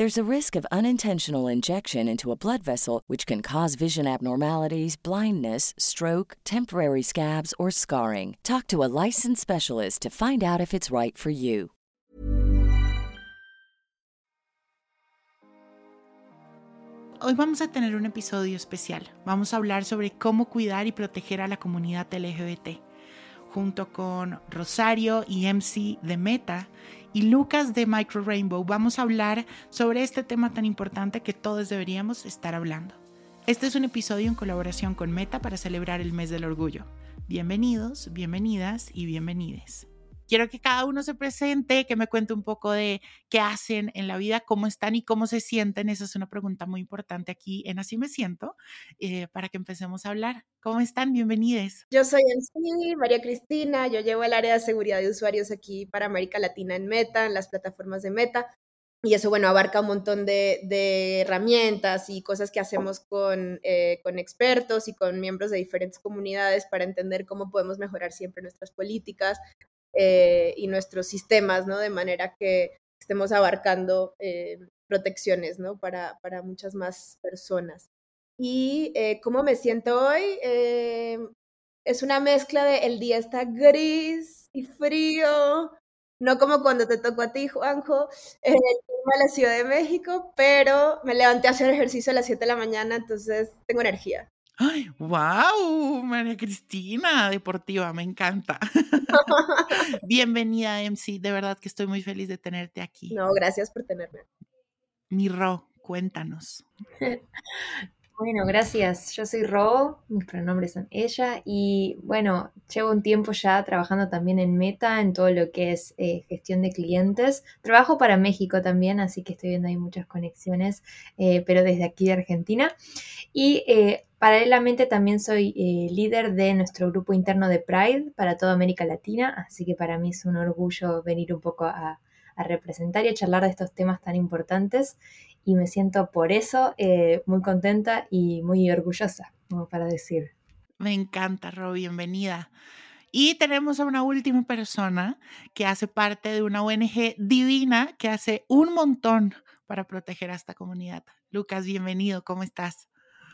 There's a risk of unintentional injection into a blood vessel, which can cause vision abnormalities, blindness, stroke, temporary scabs, or scarring. Talk to a licensed specialist to find out if it's right for you. Hoy vamos a tener un episodio especial. Vamos a hablar sobre cómo cuidar y proteger a la comunidad LGBT. Junto con Rosario y MC de Meta y Lucas de Micro Rainbow vamos a hablar sobre este tema tan importante que todos deberíamos estar hablando. Este es un episodio en colaboración con Meta para celebrar el mes del orgullo. Bienvenidos, bienvenidas y bienvenides. Quiero que cada uno se presente, que me cuente un poco de qué hacen en la vida, cómo están y cómo se sienten. Esa es una pregunta muy importante aquí en Así Me Siento, eh, para que empecemos a hablar. ¿Cómo están? Bienvenidos. Yo soy María Cristina, yo llevo el área de seguridad de usuarios aquí para América Latina en Meta, en las plataformas de Meta. Y eso, bueno, abarca un montón de, herramientas y cosas que hacemos con, eh, con expertos y con miembros de diferentes comunidades para entender cómo podemos mejorar siempre nuestras políticas, eh, y nuestros sistemas, ¿no? De manera que estemos abarcando eh, protecciones, ¿no? Para, para, muchas más personas. Y eh, cómo me siento hoy, es una mezcla de el día está gris y frío, no como cuando te tocó a ti, Juanjo, en el clima de la Ciudad de México, pero me levanté a hacer ejercicio a las 7 de la mañana, entonces tengo energía. ¡Ay, wow! María Cristina, deportiva, me encanta. Bienvenida, MC. De verdad que estoy muy feliz de tenerte aquí. No, gracias por tenerme. Mirro, cuéntanos. Bueno, gracias. Yo soy Ro, mis pronombres son ella y bueno, llevo un tiempo ya trabajando también en Meta, en todo lo que es eh, gestión de clientes. Trabajo para México también, así que estoy viendo ahí muchas conexiones, eh, pero desde aquí de Argentina. Y eh, paralelamente también soy líder de nuestro grupo interno de Pride para toda América Latina, así que para mí es un orgullo venir un poco a, a representar y a charlar de estos temas tan importantes y me siento por eso eh, muy contenta y muy orgullosa, como para decir. Me encanta, Ro, bienvenida. Y tenemos a una última persona que hace parte de una ONG divina que hace un montón para proteger a esta comunidad. Lucas, bienvenido, ¿cómo estás?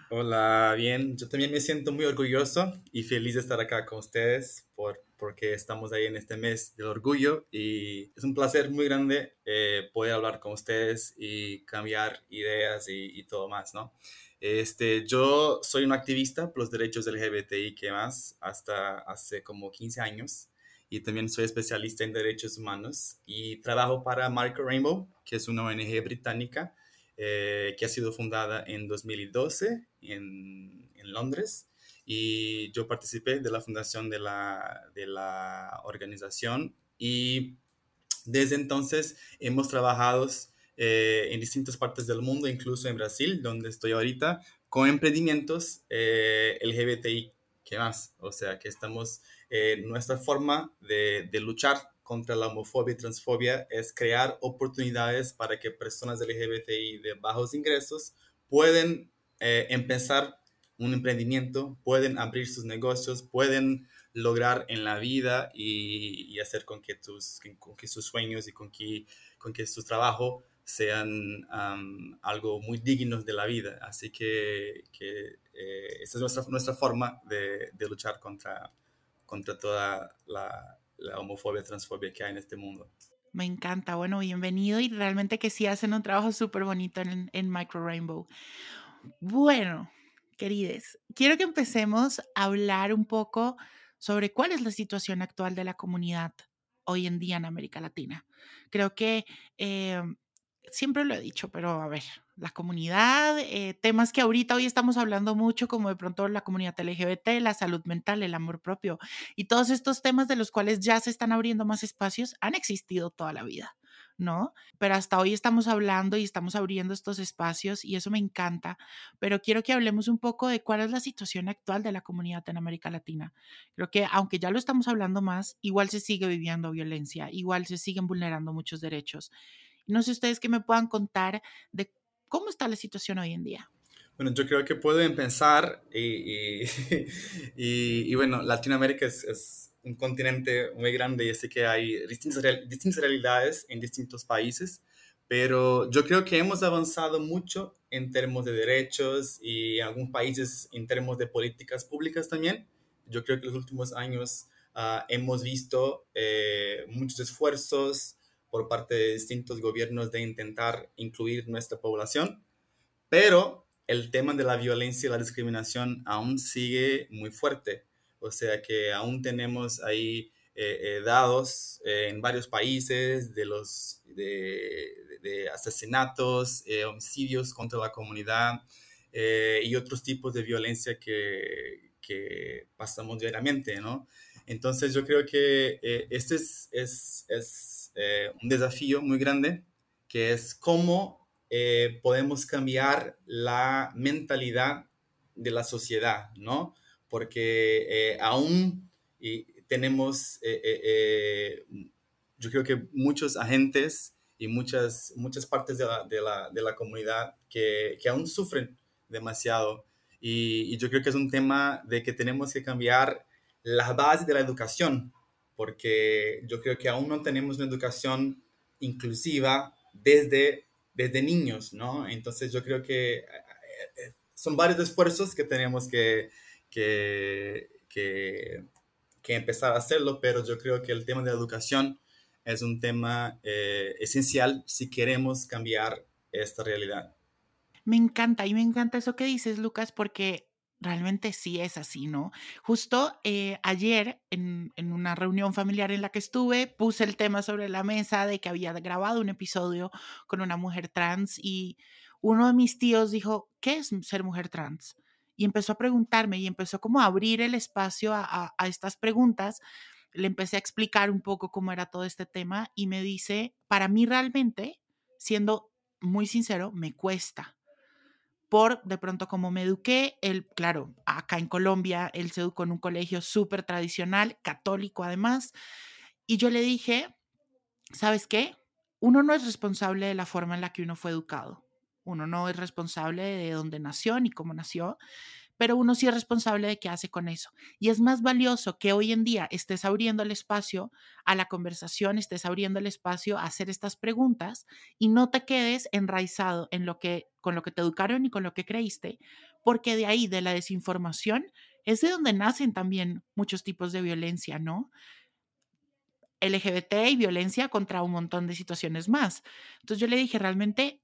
Hola, bien. Yo también me siento muy orgulloso y feliz de estar acá con ustedes por porque estamos ahí en este mes del orgullo y es un placer muy grande eh, poder hablar con ustedes y cambiar ideas y, todo más, ¿no? Este, yo soy un activista por los derechos LGBTI que más hasta hace como 15 años y también soy especialista en derechos humanos y trabajo para Marco Rainbow, que es una ONG británica eh, que ha sido fundada en 2012 en, en Londres y yo participé de la fundación de la, de la organización y desde entonces hemos trabajado eh, en distintas partes del mundo, incluso en Brasil, donde estoy ahorita, con emprendimientos eh, LGBTI, ¿qué más? O sea, que estamos, eh, nuestra forma de, de, luchar contra la homofobia y transfobia es crear oportunidades para que personas LGBTI de bajos ingresos pueden empezar un emprendimiento, pueden abrir sus negocios, pueden lograr en la vida y, hacer con que, tus, con que sus sueños y con que, con que su trabajo sean algo muy dignos de la vida. Así que, que eh, esa es nuestra, nuestra forma de, de, luchar contra, contra toda la, la homofobia, transfobia que hay en este mundo. Me encanta, bueno, bienvenido y realmente que sí hacen un trabajo súper bonito en, en Micro Rainbow. Bueno, querides, quiero que empecemos a hablar un poco sobre cuál es la situación actual de la comunidad hoy en día en América Latina. Creo que eh, siempre lo he dicho, pero a ver, la comunidad, eh, temas que ahorita hoy estamos hablando mucho, como de pronto la comunidad LGBT, la salud mental, el amor propio y todos estos temas de los cuales ya se están abriendo más espacios, han existido toda la vida. ¿No? Pero hasta hoy estamos hablando y estamos abriendo estos espacios y eso me encanta, pero quiero que hablemos un poco de cuál es la situación actual de la comunidad en América Latina. Creo que aunque ya lo estamos hablando más, igual se sigue viviendo violencia, igual se siguen vulnerando muchos derechos. No sé ustedes que me puedan contar de cómo está la situación hoy en día. Bueno, yo creo que pueden pensar y, y, bueno, Latinoamérica es, un continente muy grande y sé que hay distintas, distintas realidades en distintos países, pero yo creo que hemos avanzado mucho en términos de derechos y en algunos países en términos de políticas públicas también. Yo creo que en los últimos años ah, hemos visto eh, muchos esfuerzos por parte de distintos gobiernos de intentar incluir nuestra población, pero el tema de la violencia y la discriminación aún sigue muy fuerte. O sea que aún tenemos ahí eh, eh, dados eh, en varios países de los de, asesinatos, homicidios contra la comunidad y otros tipos de violencia que, que pasamos diariamente, ¿no? Entonces yo creo que este es, es, es un desafío muy grande, que es cómo podemos cambiar la mentalidad de la sociedad, ¿no? porque eh, aún tenemos, eh, eh, yo creo que muchos agentes y muchas, muchas partes de la, de la, de la comunidad que, que, aún sufren demasiado. Y, y, yo creo que es un tema de que tenemos que cambiar la base de la educación, porque yo creo que aún no tenemos una educación inclusiva desde, desde niños, ¿no? Entonces yo creo que son varios esfuerzos que tenemos que, que, que, empezar a hacerlo, pero yo creo que el tema de la educación es un tema eh, esencial si queremos cambiar esta realidad. Me encanta y me encanta eso que dices, Lucas, porque realmente sí es así, ¿no? Justo eh, ayer en, una reunión familiar en la que estuve, puse el tema sobre la mesa de que había grabado un episodio con una mujer trans y uno de mis tíos dijo, ¿qué es ser mujer trans? y empezó a preguntarme y empezó como a abrir el espacio a, estas preguntas. Le empecé a explicar un poco cómo era todo este tema y me dice, para mí realmente, siendo muy sincero, me cuesta. Por de pronto como me eduqué, él, claro, acá en Colombia, él se educó en un colegio súper tradicional, católico además, y yo le dije, ¿sabes qué? Uno no es responsable de la forma en la que uno fue educado. Uno no es responsable de dónde nació ni cómo nació, pero uno sí es responsable de qué hace con eso. Y es más valioso que hoy en día estés abriendo el espacio a la conversación, estés abriendo el espacio a hacer estas preguntas y no te quedes enraizado en lo que con lo que te educaron y con lo que creíste, porque de ahí de la desinformación es de donde nacen también muchos tipos de violencia, ¿no? LGBT y violencia contra un montón de situaciones más. Entonces yo le dije, realmente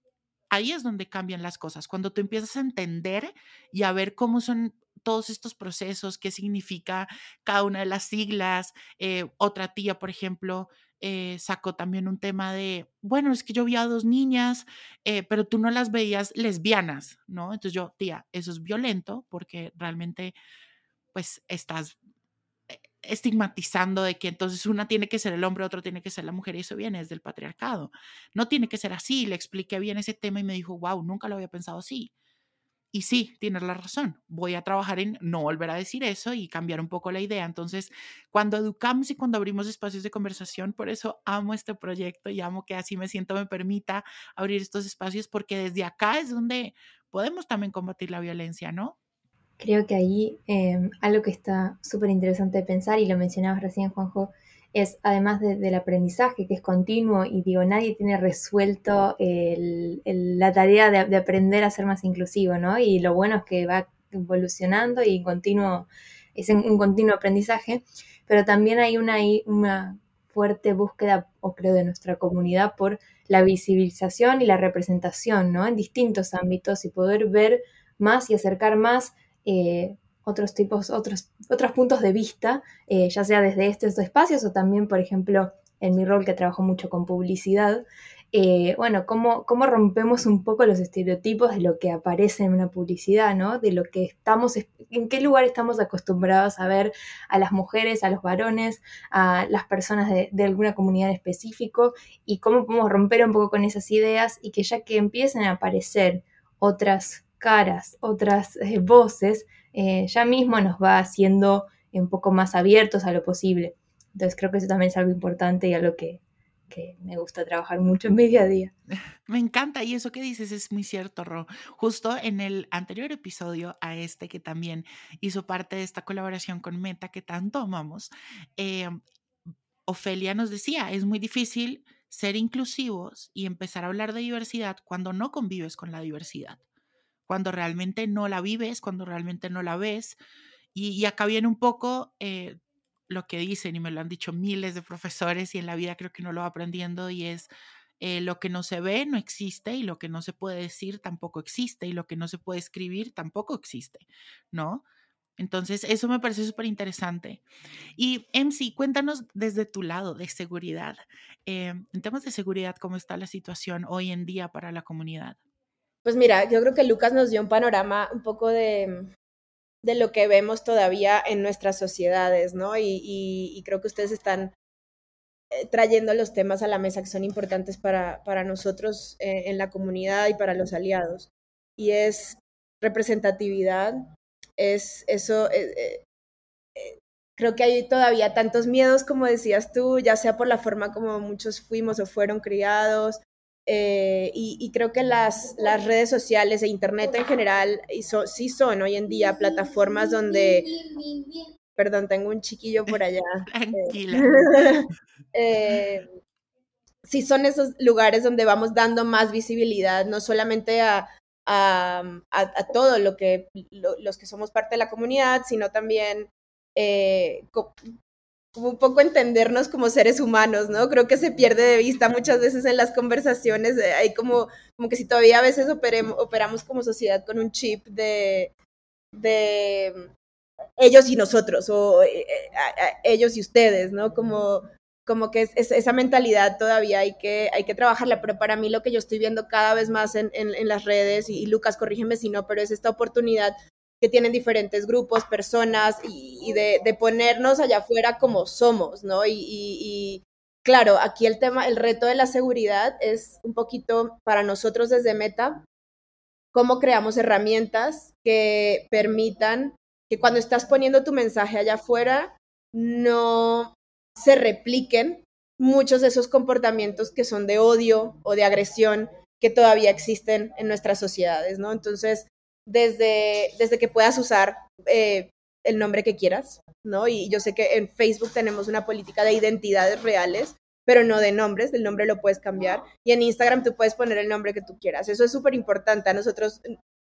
ahí es donde cambian las cosas, cuando tú empiezas a entender y a ver cómo son todos estos procesos, qué significa cada una de las siglas. Eh, otra tía, por ejemplo, eh, sacó también un tema de, bueno, es que yo vi a dos niñas, eh, pero tú no las veías lesbianas, ¿no? Entonces yo, tía, eso es violento porque realmente, pues, estás estigmatizando de que entonces una tiene que ser el hombre, otro tiene que ser la mujer, y eso viene desde el patriarcado. No tiene que ser así. Le expliqué bien ese tema y me dijo, wow, nunca lo había pensado así. Y sí, tienes la razón. Voy a trabajar en no volver a decir eso y cambiar un poco la idea. Entonces, cuando educamos y cuando abrimos espacios de conversación, por eso amo este proyecto y amo que así me siento, me permita abrir estos espacios, porque desde acá es donde podemos también combatir la violencia, ¿no? Creo que ahí em, algo que está súper interesante de pensar, y lo mencionabas recién, Juanjo, es además del aprendizaje que es continuo, y digo, nadie tiene resuelto la tarea de, aprender a ser más inclusivo, ¿no? Y lo bueno es que va evolucionando y continuo, es un, continuo aprendizaje, pero también hay una, una fuerte búsqueda, o creo, de nuestra comunidad por la visibilización y la representación, ¿no? En distintos ámbitos y poder ver más y acercar más eh, otros tipos, otros, otros puntos de vista, eh, ya sea desde estos espacios o también, por ejemplo, en mi rol que trabajo mucho con publicidad, eh, bueno, cómo, cómo rompemos un poco los estereotipos de lo que aparece en una publicidad, ¿no? De lo que estamos, en qué lugar estamos acostumbrados a ver a las mujeres, a los varones, a las personas de, alguna comunidad en específico y cómo podemos romper un poco con esas ideas y que ya que empiecen a aparecer otras caras, otras eh, voces, eh, ya mismo nos va haciendo un poco más abiertos a lo posible. Entonces creo que eso también es algo importante y algo que, que me gusta trabajar mucho en mi. Me encanta y eso que dices es muy cierto, Ro. Justo en el anterior episodio a este que también hizo parte de esta colaboración con Meta que tanto amamos, eh, Ofelia nos decía, es muy difícil ser inclusivos y empezar a hablar de diversidad cuando no convives con la diversidad, cuando realmente no la vives, cuando realmente no la ves. Y, acá viene un poco eh, lo que dicen y me lo han dicho miles de profesores y en la vida creo que no lo va aprendiendo y es eh, lo que no se ve no existe y lo que no se puede decir tampoco existe y lo que no se puede escribir tampoco existe, ¿no? Entonces, eso me parece súper interesante. Y MC, cuéntanos desde tu lado de seguridad. Eh, en temas de seguridad, ¿cómo está la situación hoy en día para la comunidad? Pues mira, yo creo que Lucas nos dio un panorama un poco de, de lo que vemos todavía en nuestras sociedades, ¿no? Y, creo que ustedes están eh, trayendo los temas a la mesa que son importantes para, para nosotros eh, en la comunidad y para los aliados. Y es representatividad, es eso, eh, creo que hay todavía tantos miedos, como decías tú, ya sea por la forma como muchos fuimos o fueron criados, eh, y, creo que las, las, redes sociales e Internet en general sí son hoy en día plataformas donde... Perdón, tengo un chiquillo por allá. Tranquila. Eh, sí son esos lugares donde vamos dando más visibilidad, no solamente a, a, a, todo lo que los que somos parte de la comunidad, sino también eh, como un poco entendernos como seres humanos, ¿no? Creo que se pierde de vista muchas veces en las conversaciones, eh, hay como, como que si todavía a veces operamos como sociedad con un chip de, de ellos y nosotros, o eh, eh, ellos y ustedes, ¿no? Como, como que es, esa mentalidad todavía hay que, hay que trabajarla, pero para mí lo que yo estoy viendo cada vez más en, en, las redes, y, y Lucas, corrígeme si no, pero es esta oportunidad que tienen diferentes grupos, personas y, de, ponernos allá afuera como somos, ¿no? Y, claro, aquí el tema, el reto de la seguridad es un poquito para nosotros desde Meta, cómo creamos herramientas que permitan que cuando estás poniendo tu mensaje allá afuera no se repliquen muchos de esos comportamientos que son de odio o de agresión que todavía existen en nuestras sociedades, ¿no? Entonces, desde, desde que puedas usar eh, el nombre que quieras, ¿no? Y yo sé que en Facebook tenemos una política de identidades reales, pero no de nombres, el nombre lo puedes cambiar. Y en Instagram tú puedes poner el nombre que tú quieras. Eso es súper importante. A nosotros,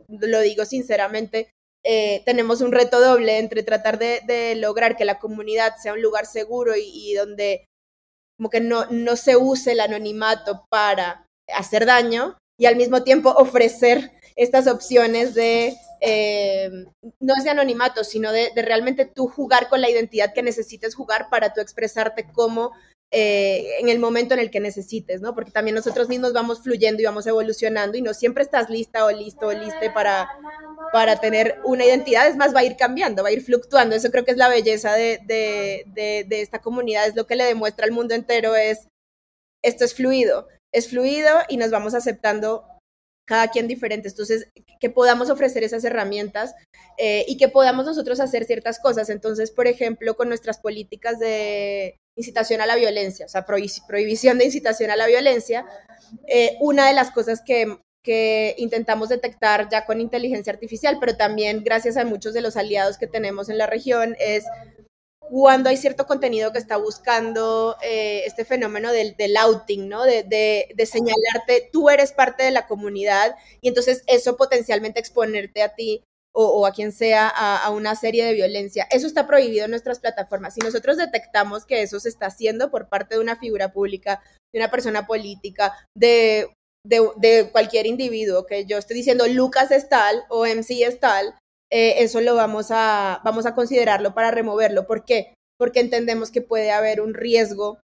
lo digo sinceramente, eh, tenemos un reto doble entre tratar de, lograr que la comunidad sea un lugar seguro y, y donde como que no, no se use el anonimato para hacer daño y al mismo tiempo ofrecer estas opciones de, eh, no es de anonimato, sino de, realmente tú jugar con la identidad que necesites jugar para tú expresarte como eh, en el momento en el que necesites, ¿no? Porque también nosotros mismos vamos fluyendo y vamos evolucionando y no siempre estás lista o listo o liste para, para tener una identidad, es más, va a ir cambiando, va a ir fluctuando. Eso creo que es la belleza de, de, de esta comunidad, es lo que le demuestra al mundo entero, es esto es fluido, es fluido y nos vamos aceptando cada quien diferente. Entonces, que podamos ofrecer esas herramientas eh, y que podamos nosotros hacer ciertas cosas. Entonces, por ejemplo, con nuestras políticas de incitación a la violencia, o sea, prohibición de incitación a la violencia, eh, una de las cosas que, que intentamos detectar ya con inteligencia artificial, pero también gracias a muchos de los aliados que tenemos en la región, es cuando hay cierto contenido que está buscando eh, este fenómeno del, outing, ¿no? De, de, señalarte, tú eres parte de la comunidad y entonces eso potencialmente exponerte a ti o, a quien sea a, una serie de violencia. Eso está prohibido en nuestras plataformas. Si nosotros detectamos que eso se está haciendo por parte de una figura pública, de una persona política, de, de cualquier individuo, que yo estoy diciendo Lucas es tal o MC es tal, eh, eso lo vamos a, vamos a considerarlo para removerlo. ¿Por qué? Porque entendemos que puede haber un riesgo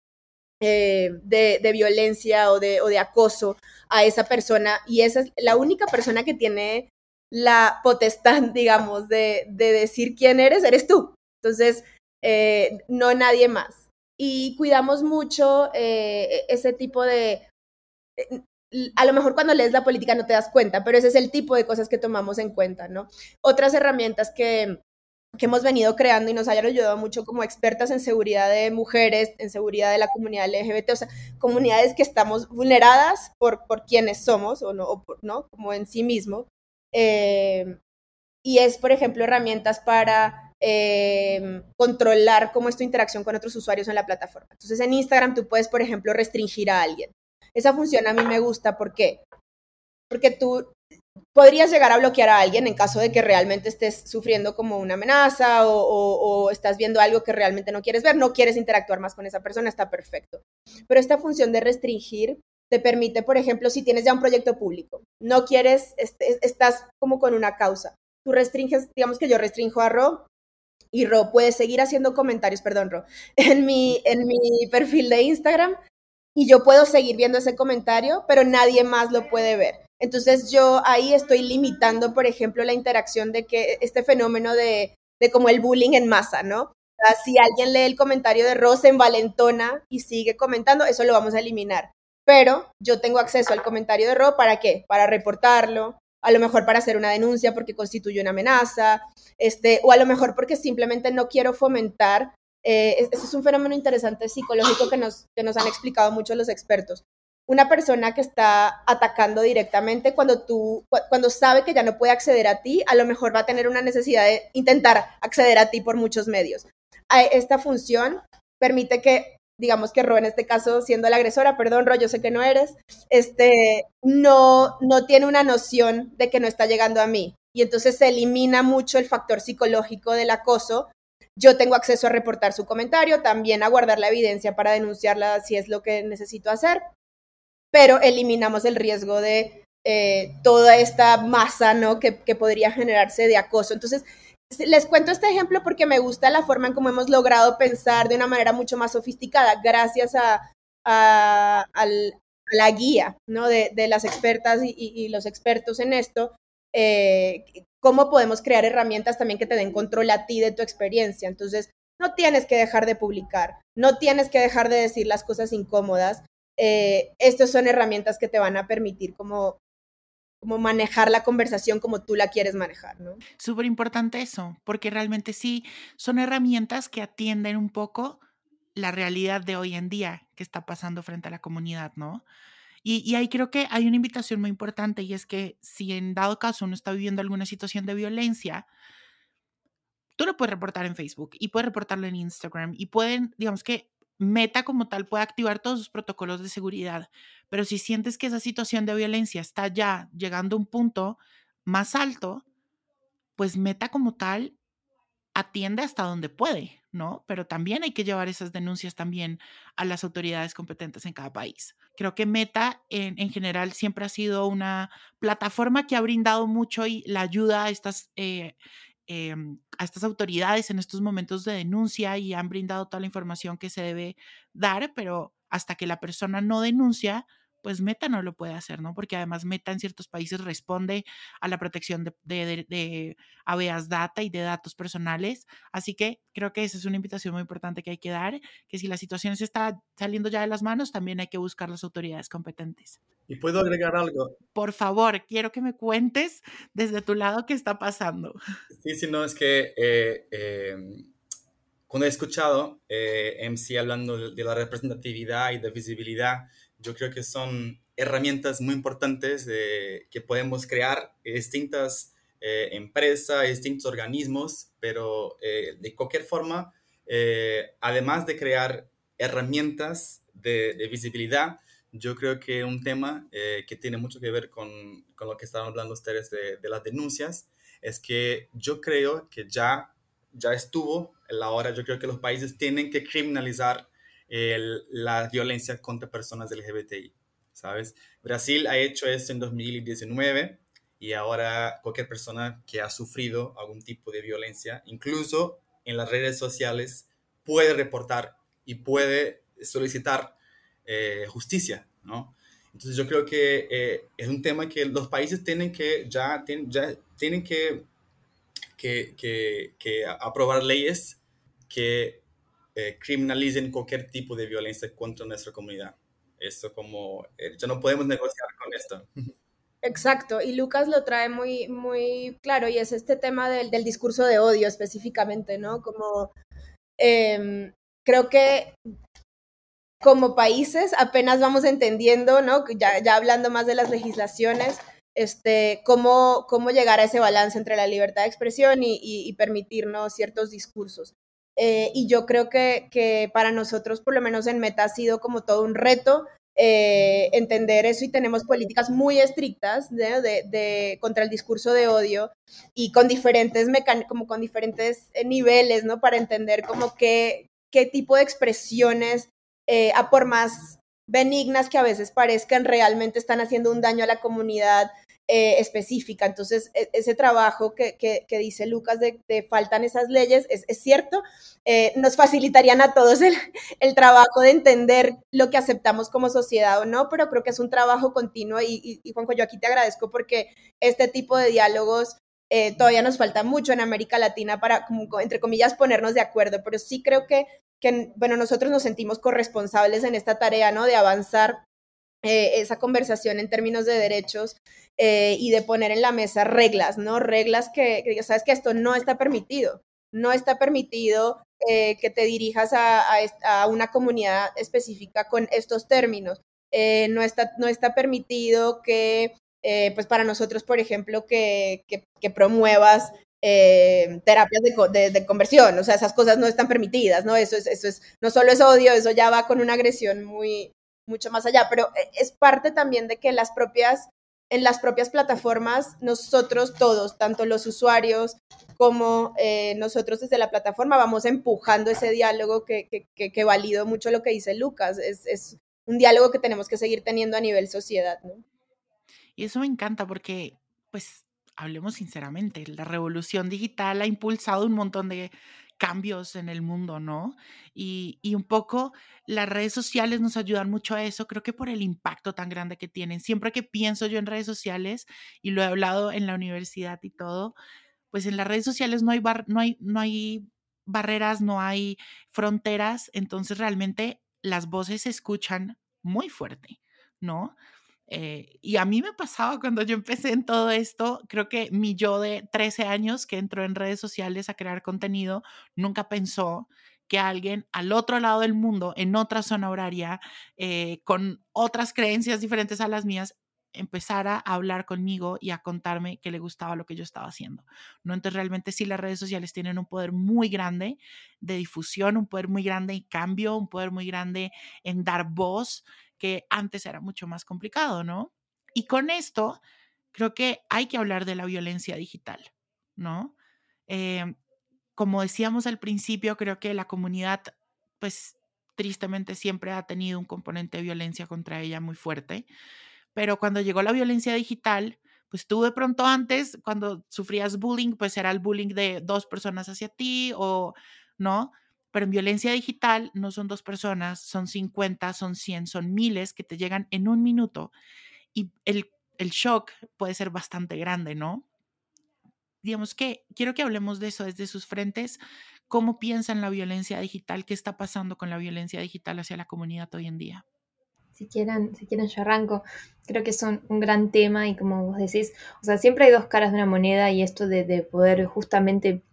eh, de, violencia o de, o de acoso a esa persona y esa es la única persona que tiene la potestad, digamos, de, decir quién eres, eres tú. Entonces, eh, no nadie más. Y cuidamos mucho eh, ese tipo de... A lo mejor cuando lees la política no te das cuenta, pero ese es el tipo de cosas que tomamos en cuenta, ¿no? Otras herramientas que, que hemos venido creando y nos hayan ayudado mucho como expertas en seguridad de mujeres, en seguridad de la comunidad LGBT, o sea, comunidades que estamos vulneradas por, por quienes somos o no, ¿no? como en sí mismo. Eh, y es, por ejemplo, herramientas para eh, controlar cómo es tu interacción con otros usuarios en la plataforma. Entonces, en Instagram tú puedes, por ejemplo, restringir a alguien. Esa función a mí me gusta, ¿por qué? Porque tú podrías llegar a bloquear a alguien en caso de que realmente estés sufriendo como una amenaza o, estás viendo algo que realmente no quieres ver, no quieres interactuar más con esa persona, está perfecto. Pero esta función de restringir te permite, por ejemplo, si tienes ya un proyecto público, no quieres, estás como con una causa, tú restringes, digamos que yo restringo a Ro y Ro puede seguir haciendo comentarios, perdón, Ro, en mi, en mi perfil de Instagram y yo puedo seguir viendo ese comentario, pero nadie más lo puede ver. Entonces yo ahí estoy limitando, por ejemplo, la interacción de que este fenómeno de, de como el bullying en masa, ¿no? si alguien lee el comentario de Rosa en Valentona y sigue comentando, eso lo vamos a eliminar. Pero yo tengo acceso al comentario de Ro, ¿para qué? Para reportarlo, a lo mejor para hacer una denuncia porque constituye una amenaza, este, o a lo mejor porque simplemente no quiero fomentar. Eh, es un fenómeno interesante psicológico que nos, que nos han explicado muchos los expertos una persona que está atacando directamente cuando tú, cuando sabe que ya no puede acceder a ti, a lo mejor va a tener una necesidad de intentar acceder a ti por muchos medios. Esta función permite que, digamos que Ro en este caso, siendo la agresora, perdón Ro, yo sé que no eres, este, no, no tiene una noción de que no está llegando a mí. Y entonces se elimina mucho el factor psicológico del acoso yo tengo acceso a reportar su comentario, también a guardar la evidencia para denunciarla si es lo que necesito hacer pero eliminamos el riesgo de eh, toda esta masa ¿no? que, podría generarse de acoso. Entonces, les cuento este ejemplo porque me gusta la forma en cómo hemos logrado pensar de una manera mucho más sofisticada, gracias a, la guía ¿no? de, las expertas y, los expertos en esto. Eh, cómo podemos crear herramientas también que te den control a ti de tu experiencia. Entonces, no tienes que dejar de publicar, no tienes que dejar de decir las cosas incómodas, eh, estas son herramientas que te van a permitir como, manejar la conversación como tú la quieres manejar, ¿no? Súper importante eso, porque realmente sí, son herramientas que atienden un poco la realidad de hoy en día que está pasando frente a la comunidad, ¿no? Y, ahí creo que hay una invitación muy importante y es que si en dado caso uno está viviendo alguna situación de violencia, tú lo puedes reportar en Facebook y puedes reportarlo en Instagram y pueden, digamos que Meta como tal puede activar todos sus protocolos de seguridad, pero si sientes que esa situación de violencia está ya llegando a un punto más alto, pues Meta como tal atiende hasta donde puede, ¿no? Pero también hay que llevar esas denuncias también a las autoridades competentes en cada país. Creo que Meta en, en general siempre ha sido una plataforma que ha brindado mucho y la ayuda a estas eh, Em, a estas autoridades en estos momentos de denuncia y han brindado toda la información que se debe dar, pero hasta que la persona no denuncia, pues Meta no lo puede hacer, ¿no? Porque además Meta en ciertos países responde a la protección de, de, de, habeas data y de datos personales. Así que creo que esa es una invitación muy importante que hay que dar, que si la situación se está saliendo ya de las manos, también hay que buscar las autoridades competentes. ¿Y puedo agregar algo? Por favor, quiero que me cuentes desde tu lado qué está pasando. Sí, sí, no, es que eh, em, cuando he escuchado eh, MC hablando de la representatividad y de visibilidad, yo creo que son herramientas muy importantes que podemos crear distintas eh, empresas, distintos organismos, pero eh, de cualquier forma, eh, además de crear herramientas de, visibilidad, yo creo que un tema que tiene mucho que ver con, con lo que estaban hablando ustedes de, de, las denuncias es que yo creo que ya, ya estuvo la hora, yo creo que los países tienen que criminalizar la violencia contra personas LGBTI, ¿sabes? Brasil ha hecho esto en 2019 y ahora cualquier persona que ha sufrido algún tipo de violencia, incluso en las redes sociales, puede reportar y puede solicitar eh, justicia, ¿no? Entonces yo creo que eh, es un tema que los países tienen que ya, ya tienen que, que, que, aprobar leyes que eh, criminalicen cualquier tipo de violencia contra nuestra comunidad. Esto como, ya no podemos negociar con esto. Exacto, y Lucas lo trae muy, muy claro, y es este tema del, del discurso de odio específicamente, ¿no? Como em, creo que como países apenas vamos entendiendo, ¿no? Ya, ya hablando más de las legislaciones, este, cómo, cómo llegar a ese balance entre la libertad de expresión y, y, permitirnos ciertos discursos. Eh, y yo creo que, que, para nosotros, por lo menos en Meta, ha sido como todo un reto eh, entender eso y tenemos políticas muy estrictas de, de, contra el discurso de odio y con diferentes como con diferentes eh, niveles, ¿no? Para entender como qué, qué tipo de expresiones eh, a por más benignas que a veces parezcan, realmente están haciendo un daño a la comunidad eh, específica. Entonces, e, ese trabajo que, que, dice Lucas de, faltan esas leyes es, cierto, eh, nos facilitarían a todos el, trabajo de entender lo que aceptamos como sociedad o no, pero creo que es un trabajo continuo y, y, y Juanjo, yo aquí te agradezco porque este tipo de diálogos todavía nos falta mucho en América Latina para, entre comillas, ponernos de acuerdo, pero sí creo que que, bueno, nosotros nos sentimos corresponsables en esta tarea, ¿no? De avanzar eh, esa conversación en términos de derechos eh, y de poner en la mesa reglas, ¿no? Reglas que, que sabes que esto no está permitido. No está permitido eh, que te dirijas a, a, una comunidad específica con estos términos. no, está, no está permitido que, pues para nosotros, por ejemplo, que, que, promuevas terapias de, conversión, o sea, esas cosas no están permitidas, ¿no? Eso es, eso es, no solo es odio, eso ya va con una agresión muy, mucho más allá, pero eh, es parte también de que las propias, en las propias plataformas, nosotros todos, tanto los usuarios como eh, nosotros desde la plataforma, vamos empujando ese diálogo que, que, que, valido mucho lo que dice Lucas, es, es un diálogo que tenemos que seguir teniendo a nivel sociedad, ¿no? Y eso me encanta porque, pues, hablemos sinceramente, la revolución digital ha impulsado un montón de cambios en el mundo, ¿no? Y, un poco las redes sociales nos ayudan mucho a eso, creo que por el impacto tan grande que tienen. Siempre que pienso yo en redes sociales, y lo he hablado en la universidad y todo, pues en las redes sociales no hay, no hay, no hay barreras, no hay fronteras, entonces realmente las voces se escuchan muy fuerte, ¿no? Eh, y a mí me pasaba cuando yo empecé en todo esto, creo que mi yo de 13 años que entró en redes sociales a crear contenido, nunca pensó que alguien al otro lado del mundo, en otra zona horaria, eh, con otras creencias diferentes a las mías, empezara a hablar conmigo y a contarme que le gustaba lo que yo estaba haciendo. ¿no? Entonces realmente sí las redes sociales tienen un poder muy grande de difusión, un poder muy grande en cambio, un poder muy grande en dar voz que antes era mucho más complicado, ¿no? Y con esto, creo que hay que hablar de la violencia digital, ¿no? Eh, como decíamos al principio, creo que la comunidad, pues tristemente siempre ha tenido un componente de violencia contra ella muy fuerte, pero cuando llegó la violencia digital, pues tú de pronto antes, cuando sufrías bullying, pues era el bullying de dos personas hacia ti o, ¿no? Pero en violencia digital no son dos personas, son 50, son 100, son miles que te llegan en un minuto y el, el shock puede ser bastante grande, ¿no? Digamos que quiero que hablemos de eso desde sus frentes. ¿Cómo piensan la violencia digital? ¿Qué está pasando con la violencia digital hacia la comunidad hoy en día? Si quieren, si quieren yo arranco. Creo que es un, un, gran tema y como vos decís, o sea, siempre hay dos caras de una moneda y esto de, de poder justamente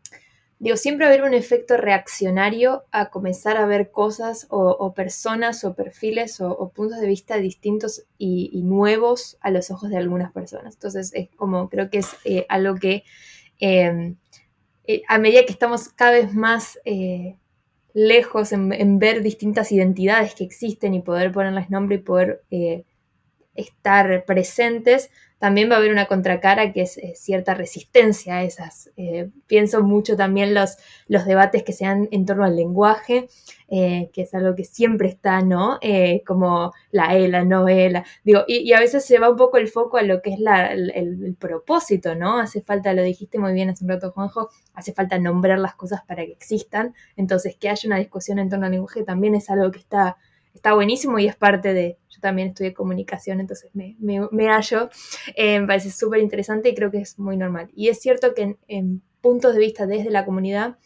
digo, siempre haber un efecto reaccionario a comenzar a ver cosas o, personas o perfiles o, puntos de vista distintos y, nuevos a los ojos de algunas personas. Entonces es como, creo que es eh, algo que em, eh, a medida que estamos cada vez más eh, lejos en, ver distintas identidades que existen y poder ponerles nombre y poder estar presentes, también va a haber una contracara que es, cierta resistencia a esas. Eh, pienso mucho también los, los debates que se dan en torno al lenguaje, eh, que es algo que siempre está, ¿no? Eh, como la E, la no E, Digo, y, a veces se va un poco el foco a lo que es la, el, propósito, ¿no? Hace falta, lo dijiste muy bien hace un rato, Juanjo, hace falta nombrar las cosas para que existan. Entonces, que haya una discusión en torno al lenguaje también es algo que está está buenísimo y es parte de, yo también estudié comunicación, entonces me, me, hallo, eh, me parece súper interesante y creo que es muy normal. Y es cierto que en, puntos de vista desde la comunidad,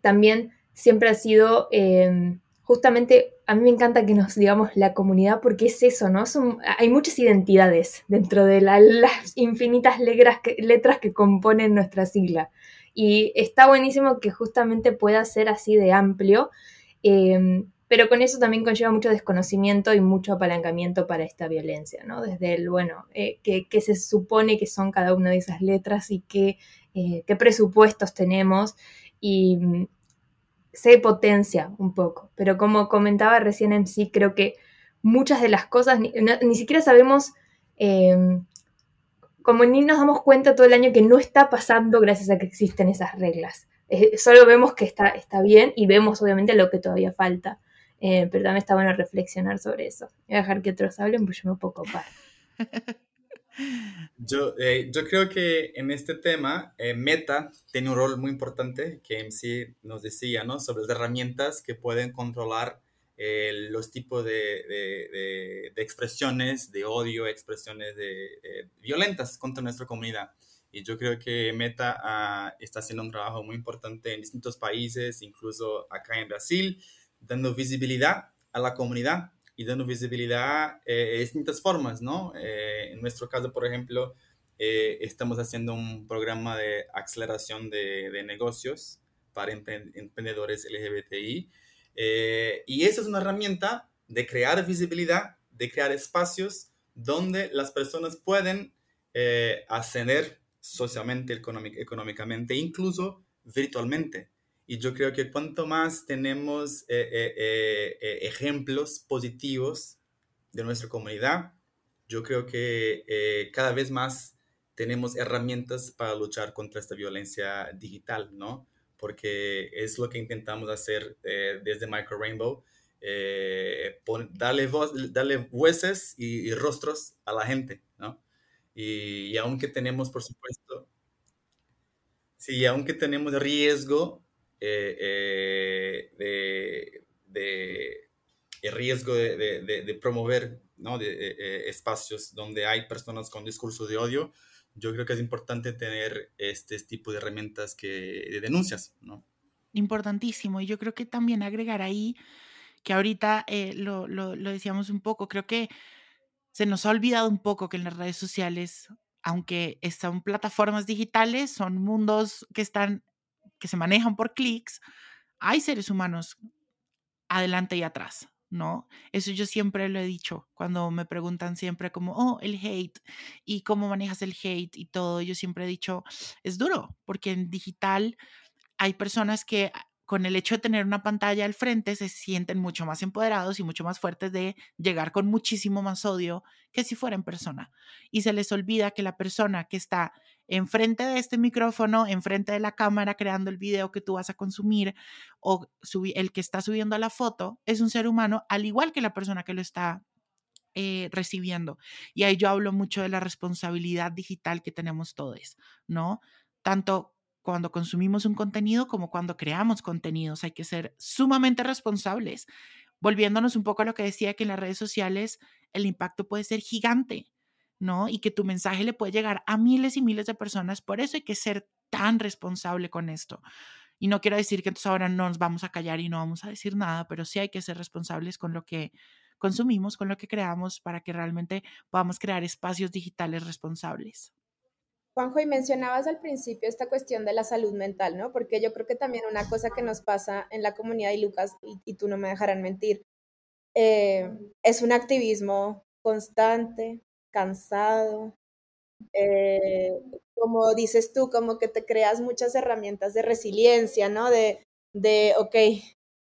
también siempre ha sido eh, justamente, a mí me encanta que nos digamos la comunidad porque es eso, ¿no? Son, hay muchas identidades dentro de las infinitas letras que, letras que componen nuestra sigla. Y está buenísimo que justamente pueda ser así de amplio, em, pero con eso también conlleva mucho desconocimiento y mucho apalancamiento para esta violencia, ¿no? Desde el, bueno, eh, que, se supone que son cada una de esas letras y qué, eh, qué presupuestos tenemos. Y, se potencia un poco, pero como comentaba recién en sí, creo que muchas de las cosas ni, siquiera sabemos, em, como ni nos damos cuenta todo el año que no está pasando gracias a que existen esas reglas. solo vemos que está, está bien y vemos obviamente lo que todavía falta, eh, pero también está bueno reflexionar sobre eso. Voy a dejar que otros hablen, pues yo me puedo ocupar. Yo, eh, yo creo que en este tema, eh, Meta tiene un rol muy importante que MC nos decía, ¿no? Sobre las herramientas que pueden controlar eh, los tipos de, de, de, expresiones de odio, expresiones de, violentas contra nuestra comunidad. Y yo creo que Meta ah, está haciendo un trabajo muy importante en distintos países, incluso acá en Brasil, dando visibilidad a la comunidad y dando visibilidad eh, de distintas formas, ¿no? Eh, en nuestro caso, por ejemplo, eh, estamos haciendo un programa de aceleración de, de negocios para emprendedores LGBTI. y esa es una herramienta de crear visibilidad, de crear espacios donde las personas pueden ascender socialmente, económicamente, incluso virtualmente. Y yo creo que cuanto más tenemos eh, eh, eh, ejemplos positivos de nuestra comunidad, yo creo que cada vez más tenemos herramientas para luchar contra esta violencia digital, ¿no? Porque es lo que intentamos hacer desde Micro Rainbow, darle, voz, darle voces y, rostros a la gente, ¿no? Y, y aunque tenemos, por supuesto, sí, aunque tenemos riesgo eh, eh, de, el riesgo de, promover ¿no? Eh, espacios donde hay personas con discurso de odio, yo creo que es importante tener este tipo de herramientas que, de denuncias. ¿no? Importantísimo. Y yo creo que también agregar ahí, que ahorita lo, lo, lo decíamos un poco, creo que se nos ha olvidado un poco que en las redes sociales aunque son plataformas digitales, son mundos que están que se manejan por clics, hay seres humanos adelante y atrás, ¿no? Eso yo siempre lo he dicho cuando me preguntan siempre como, oh, el hate y cómo manejas el hate y todo, yo siempre he dicho, es duro, porque en digital hay personas que con el hecho de tener una pantalla al frente se sienten mucho más empoderados y mucho más fuertes de llegar con muchísimo más odio que si fuera en persona. Y se les olvida que la persona que está enfrente de este micrófono, enfrente de la cámara creando el video que tú vas a consumir o el que está subiendo la foto, es un ser humano al igual que la persona que lo está eh, recibiendo. Y ahí yo hablo mucho de la responsabilidad digital que tenemos todos, ¿no? Tanto cuando consumimos un contenido como cuando creamos contenidos. Hay que ser sumamente responsables. Volviéndonos un poco a lo que decía que en las redes sociales el impacto puede ser gigante. ¿No? Y que tu mensaje le puede llegar a miles y miles de personas. Por eso hay que ser tan responsable con esto. Y no quiero decir que entonces ahora no nos vamos a callar y no vamos a decir nada, pero sí hay que ser responsables con lo que consumimos, con lo que creamos, para que realmente podamos crear espacios digitales responsables. Juanjo, y mencionabas al principio esta cuestión de la salud mental, ¿no? Porque yo creo que también una cosa que nos pasa en la comunidad, y Lucas, y, tú no me dejarán mentir, eh, es un activismo constante, cansado. Eh, como dices tú, como que te creas muchas herramientas de resiliencia, ¿no? De, de ok,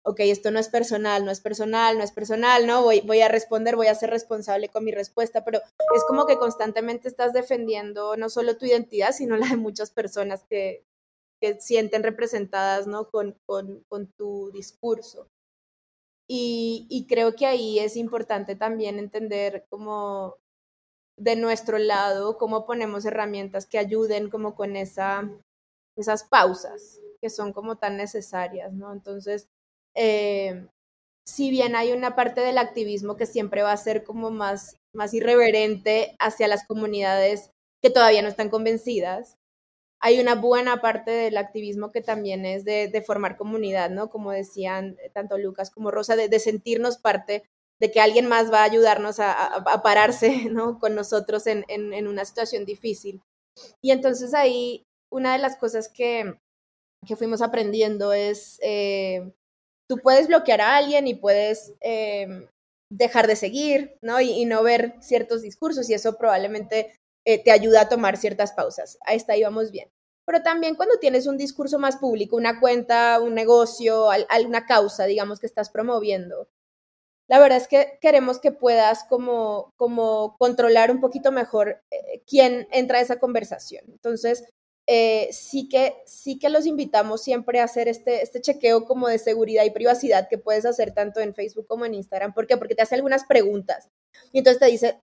ok, esto no es personal, no es personal, no es personal, ¿no? Voy, voy a responder, voy a ser responsable con mi respuesta, pero es como que constantemente estás defendiendo no solo tu identidad, sino la de muchas personas que, que sienten representadas, ¿no? Con, con, con tu discurso. Y, y, creo que ahí es importante también entender cómo de nuestro lado, cómo ponemos herramientas que ayuden como con esa, esas pausas que son como tan necesarias, ¿no? Entonces, eh, si bien hay una parte del activismo que siempre va a ser como más, más irreverente hacia las comunidades que todavía no están convencidas, hay una buena parte del activismo que también es de, formar comunidad, ¿no? Como decían tanto Lucas como Rosa, de, sentirnos parte de que alguien más va a ayudarnos a, pararse, ¿no? Con nosotros en, una situación difícil. Y entonces ahí una de las cosas que, fuimos aprendiendo es, eh, tú puedes bloquear a alguien y puedes eh, dejar de seguir, ¿no? Y, no ver ciertos discursos y eso probablemente eh, te ayuda a tomar ciertas pausas. Ahí está, íbamos bien. Pero también cuando tienes un discurso más público, una cuenta, un negocio, alguna causa, digamos, que estás promoviendo, la verdad es que queremos que puedas como, como controlar un poquito mejor eh, quién entra a esa conversación. Entonces, eh, sí, que, sí que los invitamos siempre a hacer este, este chequeo como de seguridad y privacidad que puedes hacer tanto en Facebook como en Instagram. ¿Por qué? Porque te hace algunas preguntas y entonces te dice,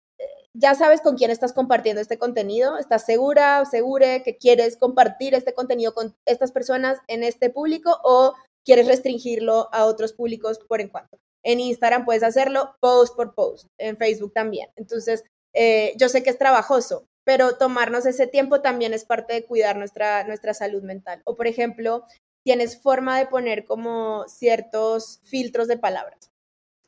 ya sabes con quién estás compartiendo este contenido, estás segura o segure que quieres compartir este contenido con estas personas en este público o quieres restringirlo a otros públicos por en cuanto. En Instagram puedes hacerlo post por post, en Facebook también. Entonces, eh, yo sé que es trabajoso, pero tomarnos ese tiempo también es parte de cuidar nuestra, nuestra salud mental. O, por ejemplo, tienes forma de poner como ciertos filtros de palabras.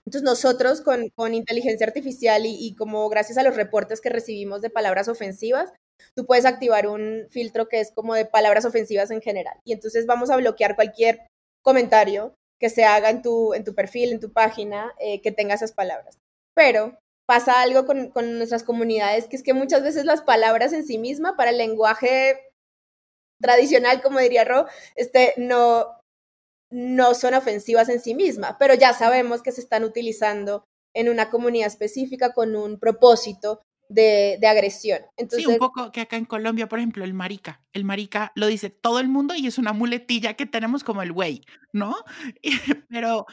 Entonces nosotros con, con inteligencia artificial y, y, como gracias a los reportes que recibimos de palabras ofensivas, tú puedes activar un filtro que es como de palabras ofensivas en general. Y entonces vamos a bloquear cualquier comentario que se haga en tu, en tu perfil, en tu página, eh, que tenga esas palabras. Pero pasa algo con, con, nuestras comunidades, que es que muchas veces las palabras en sí misma para el lenguaje tradicional, como diría Ro, este, no, no son ofensivas en sí mismas, pero ya sabemos que se están utilizando en una comunidad específica con un propósito de, agresión. Entonces, sí, un poco que acá en Colombia, por ejemplo, el marica. El marica lo dice todo el mundo y es una muletilla que tenemos como el güey, ¿no? pero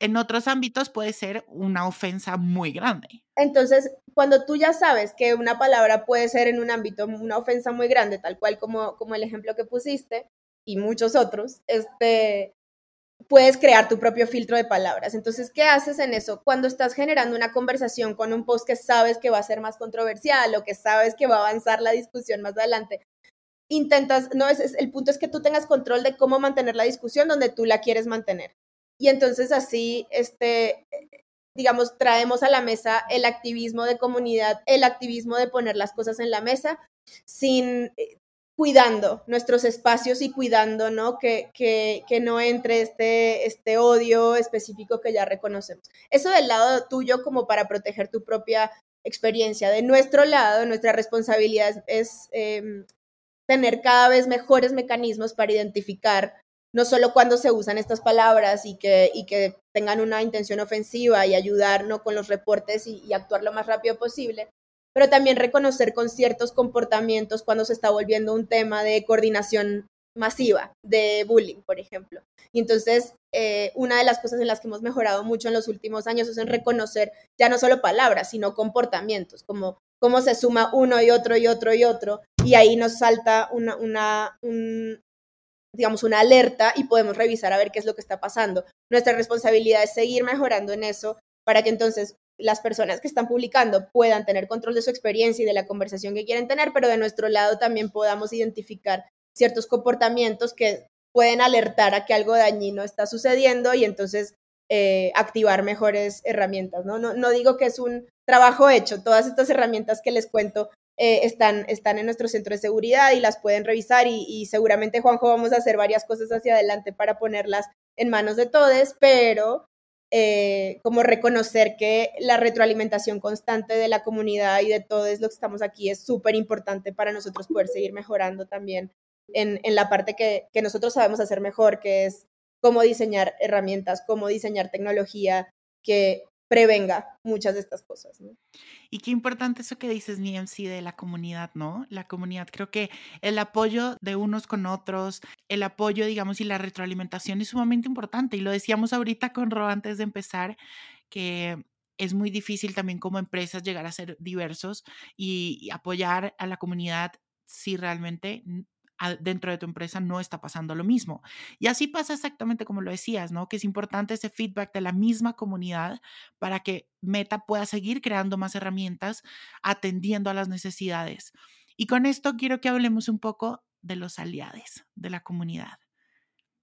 en otros ámbitos puede ser una ofensa muy grande. Entonces, cuando tú ya sabes que una palabra puede ser en un ámbito una ofensa muy grande, tal cual como, como el ejemplo que pusiste, y muchos otros, este, puedes crear tu propio filtro de palabras. Entonces, ¿qué haces en eso? Cuando estás generando una conversación con un post que sabes que va a ser más controversial o que sabes que va a avanzar la discusión más adelante, intentas, no, es, el punto es que tú tengas control de cómo mantener la discusión donde tú la quieres mantener. Y entonces así, este, digamos, traemos a la mesa el activismo de comunidad, el activismo de poner las cosas en la mesa, sin cuidando nuestros espacios y cuidando, ¿no? Que, que, que, no entre este, este odio específico que ya reconocemos. Eso del lado tuyo como para proteger tu propia experiencia. De nuestro lado, nuestra responsabilidad es, em, tener cada vez mejores mecanismos para identificar no solo cuando se usan estas palabras y que, y que tengan una intención ofensiva y ayudar con los reportes y actuar lo más rápido posible, pero también reconocer con ciertos comportamientos cuando se está volviendo un tema de coordinación masiva de bullying, por ejemplo. Y entonces, eh, una de las cosas en las que hemos mejorado mucho en los últimos años es en reconocer ya no solo palabras, sino comportamientos, como cómo se suma uno y otro y otro y otro, y ahí nos salta una, una un, digamos, una alerta y podemos revisar a ver qué es lo que está pasando. Nuestra responsabilidad es seguir mejorando en eso para que entonces las personas que están publicando puedan tener control de su experiencia y de la conversación que quieren tener, pero de nuestro lado también podamos identificar ciertos comportamientos que pueden alertar a que algo dañino está sucediendo y entonces eh, activar mejores herramientas. ¿no? ¿no? No, digo que es un trabajo hecho, todas estas herramientas que les cuento eh, están, están en nuestro centro de seguridad y las pueden revisar y, y seguramente Juanjo vamos a hacer varias cosas hacia adelante para ponerlas en manos de todos, pero eh, como reconocer que la retroalimentación constante de la comunidad y de todos los que estamos aquí es súper importante para nosotros poder seguir mejorando también en, en la parte que, que, nosotros sabemos hacer mejor, que es cómo diseñar herramientas, cómo diseñar tecnología que prevenga muchas de estas cosas. ¿no? Y qué importante eso que dices, Niemsi, de la comunidad, ¿no? La comunidad, creo que el apoyo de unos con otros, el apoyo, digamos, y la retroalimentación es sumamente importante. Y lo decíamos ahorita con Ro antes de empezar, que es muy difícil también como empresas llegar a ser diversos y, apoyar a la comunidad si realmente dentro de tu empresa no está pasando lo mismo. Y así pasa exactamente como lo decías, ¿no? Que es importante ese feedback de la misma comunidad para que Meta pueda seguir creando más herramientas atendiendo a las necesidades. Y con esto quiero que hablemos un poco de los aliados de la comunidad.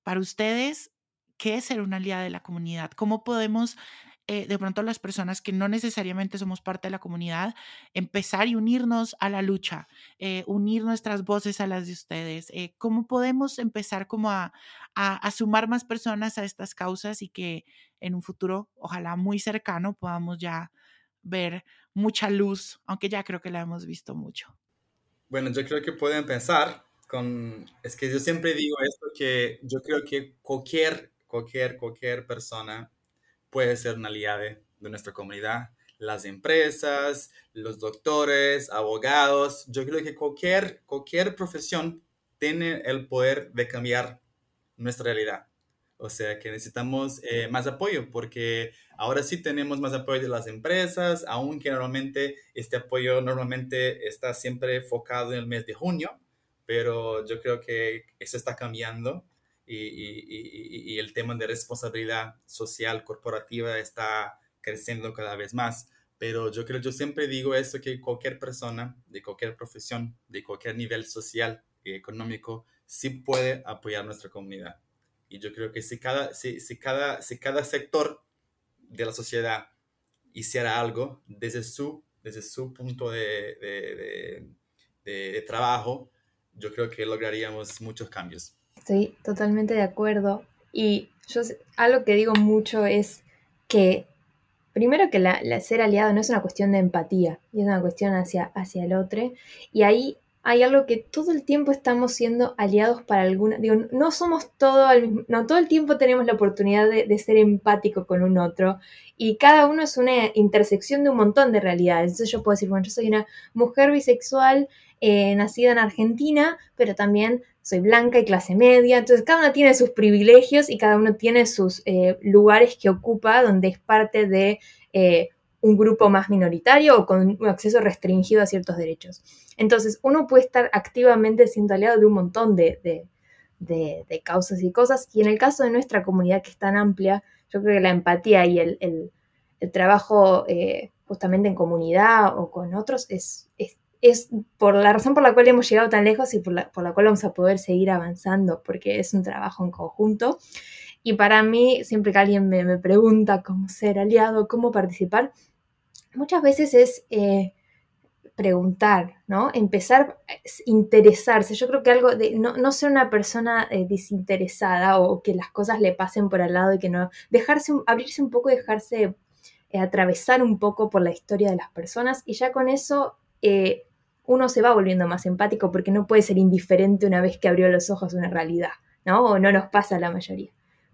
Para ustedes, ¿qué es ser un aliado de la comunidad? ¿Cómo podemos eh, de pronto las personas que no necesariamente somos parte de la comunidad, empezar y unirnos a la lucha, eh, unir nuestras voces a las de ustedes. Eh, ¿Cómo podemos empezar como a, a, sumar más personas a estas causas y que en un futuro, ojalá muy cercano, podamos ya ver mucha luz, aunque ya creo que la hemos visto mucho? Bueno, yo creo que pueden empezar es que yo siempre digo esto, que yo creo que cualquier, cualquier, cualquier persona puede ser una aliada de nuestra comunidad. Las empresas, los doctores, abogados, yo creo que cualquier, cualquier profesión tiene el poder de cambiar nuestra realidad. O sea que necesitamos eh, más apoyo porque ahora sí tenemos más apoyo de las empresas, aunque normalmente este apoyo normalmente está siempre enfocado en el mes de junio, pero yo creo que eso está cambiando y, el tema de responsabilidad social corporativa está creciendo cada vez más. Pero yo creo, yo siempre digo esto, que cualquier persona de cualquier profesión, de cualquier nivel social y económico, sí puede apoyar nuestra comunidad. Y yo creo que si cada, si, si cada, si cada sector de la sociedad hiciera algo desde su, desde su punto de, de, de, de trabajo, yo creo que lograríamos muchos cambios. Estoy totalmente de acuerdo. Y yo algo que digo mucho es que, primero que la, ser aliado no es una cuestión de empatía, y es una cuestión hacia, hacia el otro. Y ahí hay algo que todo el tiempo estamos siendo aliados para alguna. Digo, no somos todo al mismo. No, todo el tiempo tenemos la oportunidad de, de, ser empático con un otro. Y cada uno es una intersección de un montón de realidades. Entonces yo puedo decir, bueno, yo soy una mujer bisexual eh, nacida en Argentina, pero también soy blanca y clase media, entonces cada uno tiene sus privilegios y cada uno tiene sus eh, lugares que ocupa donde es parte de eh, un grupo más minoritario o con un acceso restringido a ciertos derechos. Entonces uno puede estar activamente siendo aliado de un montón de, causas y cosas y en el caso de nuestra comunidad que es tan amplia, yo creo que la empatía y el, trabajo justamente en comunidad o con otros es es por la razón por la cual hemos llegado tan lejos y por la, cual vamos a poder seguir avanzando, porque es un trabajo en conjunto. Y para mí, siempre que alguien me, pregunta cómo ser aliado, cómo participar, muchas veces es eh, preguntar, ¿no? Empezar a interesarse. Yo creo que algo de no, ser una persona eh, desinteresada o que las cosas le pasen por al lado y que no. Dejarse, abrirse un poco dejarse eh, atravesar un poco por la historia de las personas y ya con eso uno se va volviendo más empático porque no puede ser indiferente una vez que abrió los ojos a una realidad, ¿no? O no nos pasa a la mayoría.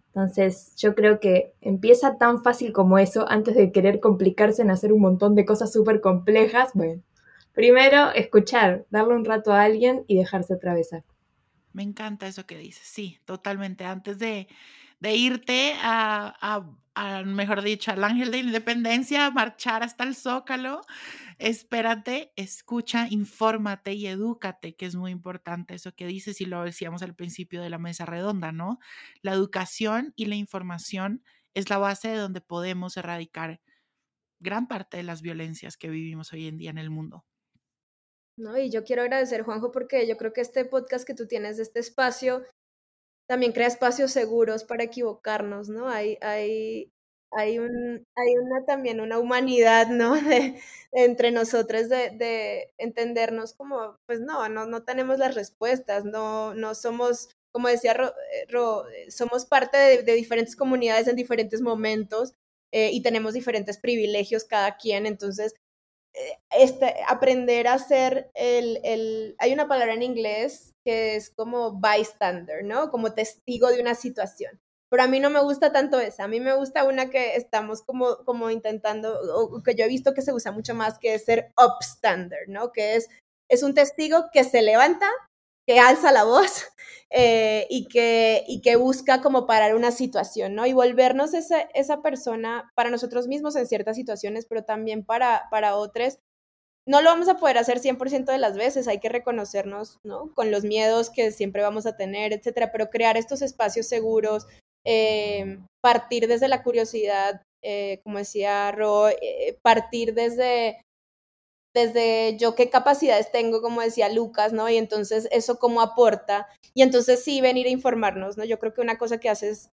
Entonces, yo creo que empieza tan fácil como eso, antes de querer complicarse en hacer un montón de cosas súper complejas. Bueno, primero escuchar, darle un rato a alguien y dejarse atravesar. Me encanta eso que dices, sí, totalmente. Antes de, irte a, a, mejor dicho, al Ángel de Independencia, marchar hasta el Zócalo, espérate, escucha, infórmate y edúcate, que es muy importante eso que dices y lo decíamos al principio de la mesa redonda, ¿no? La educación y la información es la base de donde podemos erradicar gran parte de las violencias que vivimos hoy en día en el mundo. No, y yo quiero agradecer, Juanjo, porque yo creo que este podcast que tú tienes, este espacio, también crea espacios seguros para equivocarnos, ¿no? Hay, hay, hay, un, hay una también una humanidad, ¿no? De, entre nosotros de, de, entendernos como, pues no, no, no tenemos las respuestas, no, no somos, como decía Ro, eh, eh, somos parte de, diferentes comunidades en diferentes momentos eh, y tenemos diferentes privilegios cada quien, entonces este, aprender a ser el, el, hay una palabra en inglés que es como bystander, ¿no? Como testigo de una situación pero a mí no me gusta tanto esa, a mí me gusta una que estamos como, como intentando, o que yo he visto que se usa mucho más, que es ser upstander, ¿no? Que es, es un testigo que se levanta, que alza la voz eh, y, que, y que busca como parar una situación, ¿no? Y volvernos esa, esa persona para nosotros mismos en ciertas situaciones, pero también para, para otros, no lo vamos a poder hacer 100% de las veces, hay que reconocernos, ¿no? Con los miedos que siempre vamos a tener, etcétera, pero crear estos espacios seguros, eh, partir desde la curiosidad, eh, como decía Ro, eh, partir desde, desde yo qué capacidades tengo, como decía Lucas, ¿no? Y entonces eso cómo aporta. Y entonces sí, venir a informarnos, ¿no? Yo creo que una cosa que haces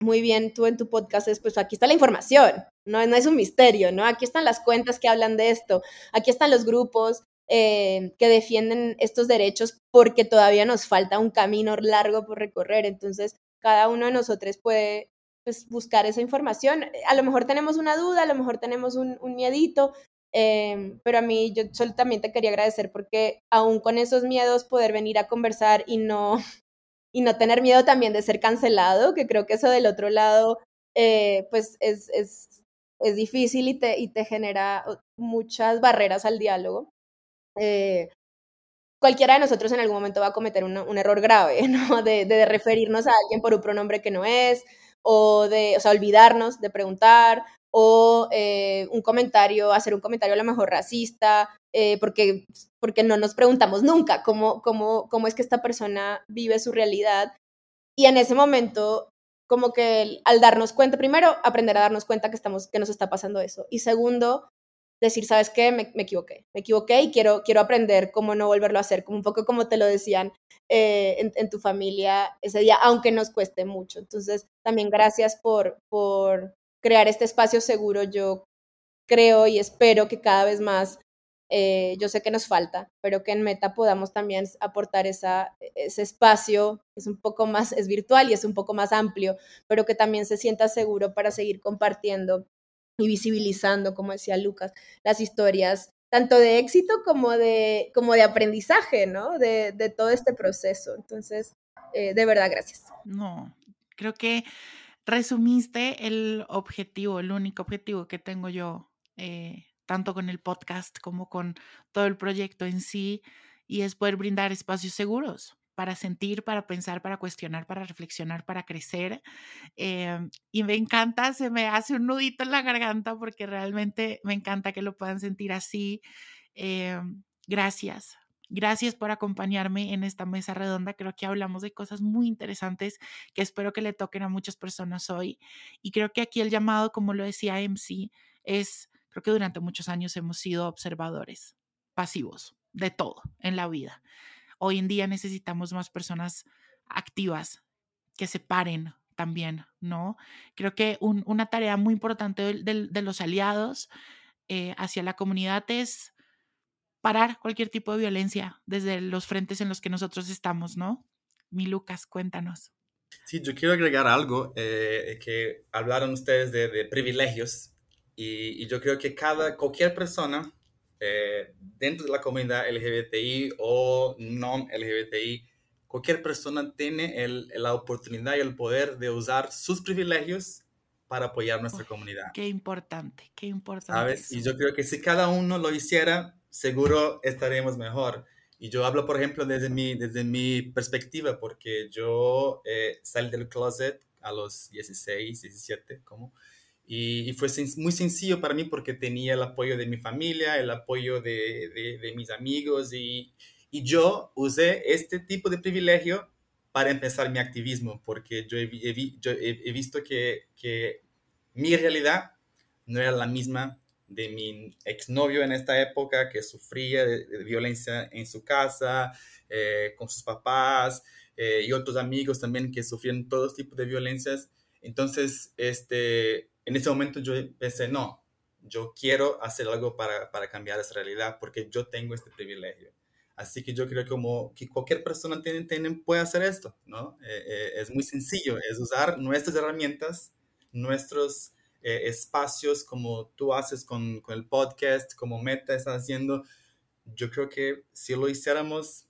muy bien tú en tu podcast es, pues aquí está la información, no, no es un misterio, ¿no? Aquí están las cuentas que hablan de esto, aquí están los grupos que defienden estos derechos porque todavía nos falta un camino largo por recorrer. Entonces, cada uno de nosotros puede pues, buscar esa información. A lo mejor tenemos una duda, a lo mejor tenemos un, un miedito, em, pero a mí yo solo también te quería agradecer porque aún con esos miedos poder venir a conversar y no, y no tener miedo también de ser cancelado, que creo que eso del otro lado eh, pues es, es, es, difícil y te, y te genera muchas barreras al diálogo. Eh, cualquiera de nosotros en algún momento va a cometer un, error grave, ¿no? De, de, referirnos a alguien por un pronombre que no es, o de, o sea, olvidarnos de preguntar, o eh, un comentario, hacer un comentario a lo mejor racista, eh, porque, porque no nos preguntamos nunca cómo, cómo, cómo es que esta persona vive su realidad. Y en ese momento, como que al darnos cuenta, primero, aprender a darnos cuenta que, estamos, que nos está pasando eso. Y segundo, decir, ¿sabes qué? Me, me, equivoqué, me equivoqué y quiero, quiero aprender cómo no volverlo a hacer, como un poco como te lo decían eh, en, en, tu familia ese día, aunque nos cueste mucho. Entonces, también gracias por, por crear este espacio seguro. Yo creo y espero que cada vez más, eh, yo sé que nos falta, pero que en Meta podamos también aportar esa, ese espacio, es un poco más, es virtual y es un poco más amplio, pero que también se sienta seguro para seguir compartiendo y visibilizando, como decía Lucas, las historias tanto de éxito como de, como de aprendizaje, ¿no? De, de todo este proceso. Entonces, eh, de verdad, gracias. No, creo que resumiste el objetivo, el único objetivo que tengo yo, eh, tanto con el podcast como con todo el proyecto en sí, y es poder brindar espacios seguros para sentir, para pensar, para cuestionar, para reflexionar, para crecer. Eh, y me encanta, se me hace un nudito en la garganta porque realmente me encanta que lo puedan sentir así. Eh, gracias. Gracias por acompañarme en esta mesa redonda. Creo que hablamos de cosas muy interesantes que espero que le toquen a muchas personas hoy. Y creo que aquí el llamado, como lo decía MC, es, creo que durante muchos años hemos sido observadores pasivos de todo en la vida. Hoy en día necesitamos más personas activas que se paren también, ¿no? Creo que un, una tarea muy importante de, los aliados eh, hacia la comunidad es parar cualquier tipo de violencia desde los frentes en los que nosotros estamos, ¿no? Mi Lucas, cuéntanos. Sí, yo quiero agregar algo, eh, que hablaron ustedes de, de privilegios y, y, yo creo que cada, cualquier persona eh, dentro de la comunidad LGBTI o no LGBTI, cualquier persona tiene el, la oportunidad y el poder de usar sus privilegios para apoyar nuestra oh, comunidad. Qué importante, qué importante. ¿Sabes? Eso. Y yo creo que si cada uno lo hiciera, seguro estaremos mejor. Y yo hablo, por ejemplo, desde mi, desde mi perspectiva, porque yo eh, salí del closet a los 16, 17, como y, y, fue muy sencillo para mí porque tenía el apoyo de mi familia, el apoyo de, de, de mis amigos y, y, yo usé este tipo de privilegio para empezar mi activismo porque yo he, he, yo he visto que, que, mi realidad no era la misma de mi exnovio en esta época que sufría de, de violencia en su casa, eh, con sus papás eh, y otros amigos también que sufrían todos tipos de violencias. Entonces, este, en ese momento yo pensé, no, yo quiero hacer algo para, para cambiar esa realidad porque yo tengo este privilegio. Así que yo creo que como que cualquier persona tiene, tiene, puede hacer esto, ¿no? Eh, eh, es muy sencillo, es usar nuestras herramientas, nuestros eh, espacios como tú haces con, con, el podcast, como Meta está haciendo. Yo creo que si lo hiciéramos,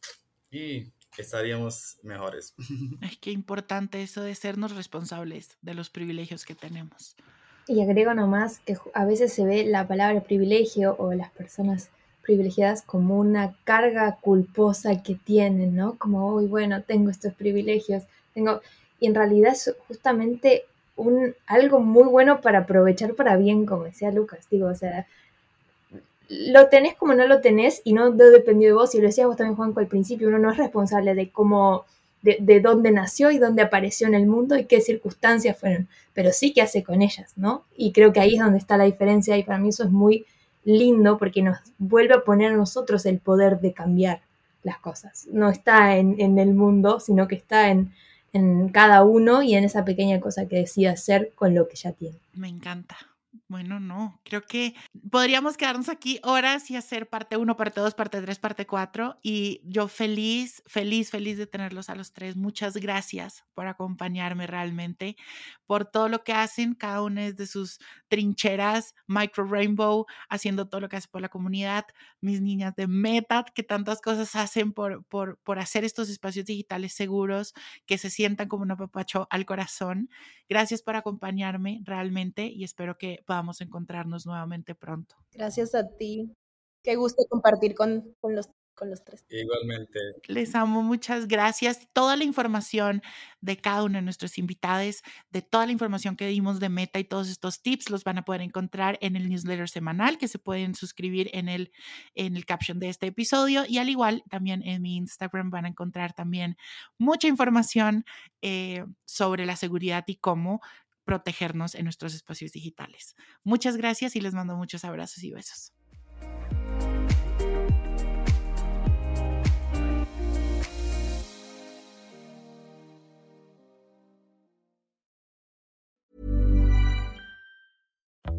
y estaríamos mejores. Es que importante eso de sernos responsables de los privilegios que tenemos. Y agrego nomás que a veces se ve la palabra privilegio o las personas privilegiadas como una carga culposa que tienen, ¿no? Como, uy, bueno, tengo estos privilegios, tengo... Y en realidad es justamente un, algo muy bueno para aprovechar para bien, como decía Lucas, digo, o sea, lo tenés como no lo tenés y no dependió de vos, y lo decías vos también, Juanco, al principio, uno no es responsable de cómo, de, de, dónde nació y dónde apareció en el mundo y qué circunstancias fueron, pero sí qué hace con ellas, ¿no? Y creo que ahí es donde está la diferencia y para mí eso es muy lindo porque nos vuelve a poner a nosotros el poder de cambiar las cosas. No está en, en el mundo, sino que está en, en cada uno y en esa pequeña cosa que decide hacer con lo que ya tiene. Me encanta. Bueno, no, creo que podríamos quedarnos aquí horas y hacer parte 1, parte 2, parte 3, parte 4. Y yo feliz, feliz, feliz de tenerlos a los tres. Muchas gracias por acompañarme realmente, por todo lo que hacen. Cada uno de sus trincheras, Micro Rainbow, haciendo todo lo que hace por la comunidad. Mis niñas de Meta, que tantas cosas hacen por, por, por hacer estos espacios digitales seguros, que se sientan como un apapacho al corazón. Gracias por acompañarme realmente y espero que podamos encontrarnos nuevamente pronto. Gracias a ti. Qué gusto compartir con, con los con los tres. Igualmente. Les amo, muchas gracias. Toda la información de cada uno de nuestros invitados, de toda la información que dimos de Meta y todos estos tips los van a poder encontrar en el newsletter semanal que se pueden suscribir en el, en el caption de este episodio y al igual también en mi Instagram van a encontrar también mucha información eh, sobre la seguridad y cómo protegernos en nuestros espacios digitales. Muchas gracias y les mando muchos abrazos y besos.